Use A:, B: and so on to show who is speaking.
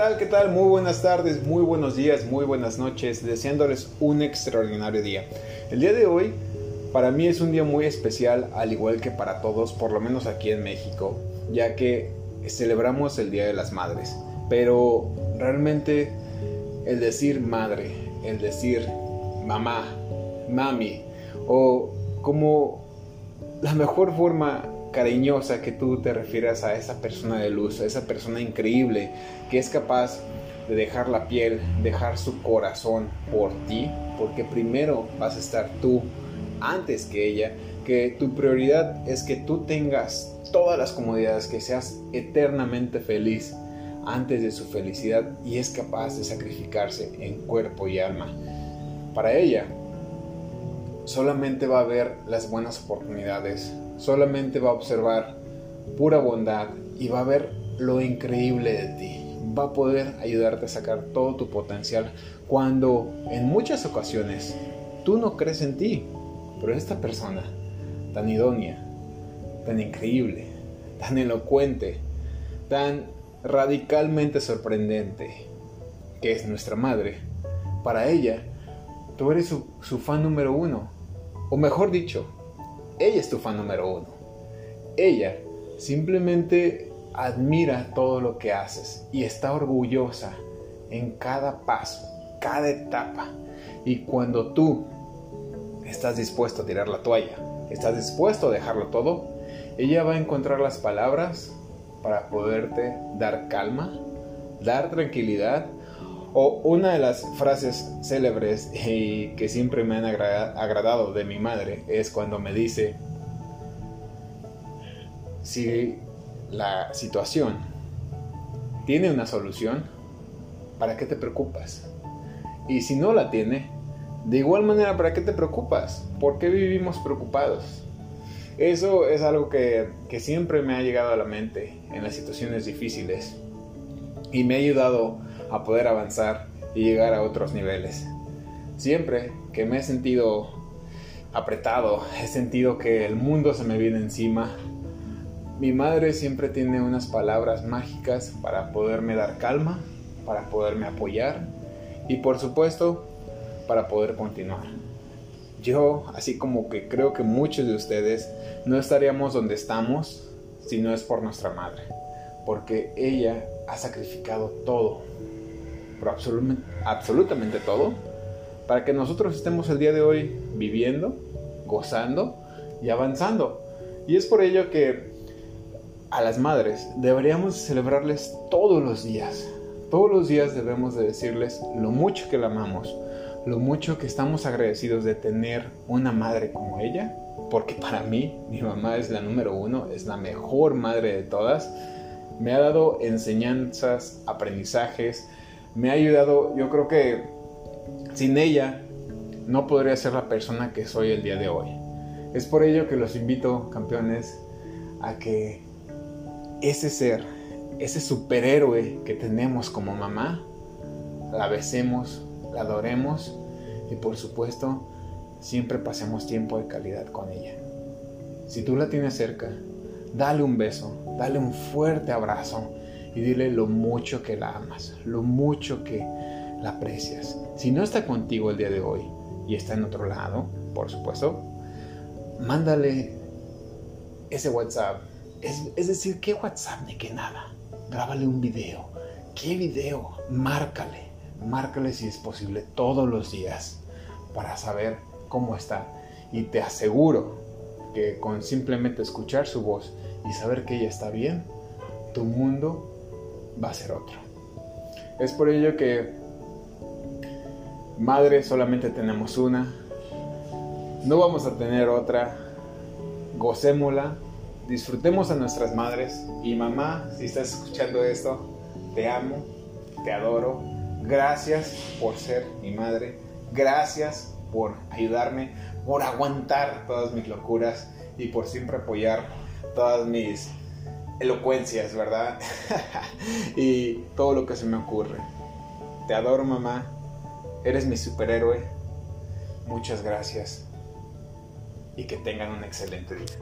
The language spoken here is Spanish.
A: tal? ¿Qué tal? Muy buenas tardes, muy buenos días, muy buenas noches, deseándoles un extraordinario día. El día de hoy para mí es un día muy especial, al igual que para todos, por lo menos aquí en México, ya que celebramos el Día de las Madres. Pero realmente el decir madre, el decir mamá, mami, o como la mejor forma cariñosa que tú te refieras a esa persona de luz, a esa persona increíble que es capaz de dejar la piel, dejar su corazón por ti, porque primero vas a estar tú antes que ella, que tu prioridad es que tú tengas todas las comodidades, que seas eternamente feliz antes de su felicidad y es capaz de sacrificarse en cuerpo y alma. Para ella, solamente va a ver las buenas oportunidades, solamente va a observar pura bondad y va a ver lo increíble de ti. Va a poder ayudarte a sacar todo tu potencial cuando en muchas ocasiones tú no crees en ti. Pero esta persona tan idónea, tan increíble, tan elocuente, tan radicalmente sorprendente, que es nuestra madre, para ella, tú eres su, su fan número uno. O mejor dicho, ella es tu fan número uno. Ella simplemente admira todo lo que haces y está orgullosa en cada paso, cada etapa. Y cuando tú estás dispuesto a tirar la toalla, estás dispuesto a dejarlo todo, ella va a encontrar las palabras para poderte dar calma, dar tranquilidad o una de las frases célebres y que siempre me han agradado de mi madre es cuando me dice, si la situación tiene una solución, ¿para qué te preocupas? Y si no la tiene, de igual manera, ¿para qué te preocupas? ¿Por qué vivimos preocupados? Eso es algo que, que siempre me ha llegado a la mente en las situaciones difíciles y me ha ayudado a poder avanzar y llegar a otros niveles. Siempre que me he sentido apretado, he sentido que el mundo se me viene encima, mi madre siempre tiene unas palabras mágicas para poderme dar calma, para poderme apoyar y por supuesto para poder continuar. Yo, así como que creo que muchos de ustedes no estaríamos donde estamos si no es por nuestra madre, porque ella ha sacrificado todo, absolutamente todo, para que nosotros estemos el día de hoy viviendo, gozando y avanzando. Y es por ello que a las madres deberíamos celebrarles todos los días. Todos los días debemos de decirles lo mucho que la amamos, lo mucho que estamos agradecidos de tener una madre como ella, porque para mí mi mamá es la número uno, es la mejor madre de todas. Me ha dado enseñanzas, aprendizajes, me ha ayudado, yo creo que sin ella no podría ser la persona que soy el día de hoy. Es por ello que los invito, campeones, a que ese ser, ese superhéroe que tenemos como mamá, la besemos, la adoremos y por supuesto siempre pasemos tiempo de calidad con ella. Si tú la tienes cerca, dale un beso, dale un fuerte abrazo y dile lo mucho que la amas, lo mucho que la aprecias. Si no está contigo el día de hoy y está en otro lado, por supuesto, mándale ese WhatsApp. Es, decir, ¿qué WhatsApp ni qué nada? Grábale un video. ¿Qué video? Márcale. Márcale si es posible todos los días para saber cómo está. Y te aseguro que con simplemente escuchar su voz y saber que ella está bien, tu mundo va a ser otro. Es por ello que madre solamente tenemos una, no vamos a tener otra, gocémosla, disfrutemos a nuestras madres. Y mamá, si estás escuchando esto, te amo, te adoro, gracias por ser mi madre, gracias por ayudarme, por aguantar todas mis locuras y por siempre apoyar todas mis elocuencias, ¿verdad? y todo lo que se me ocurre. Te adoro, mamá. Eres mi superhéroe. Muchas gracias. Y que tengan un excelente día.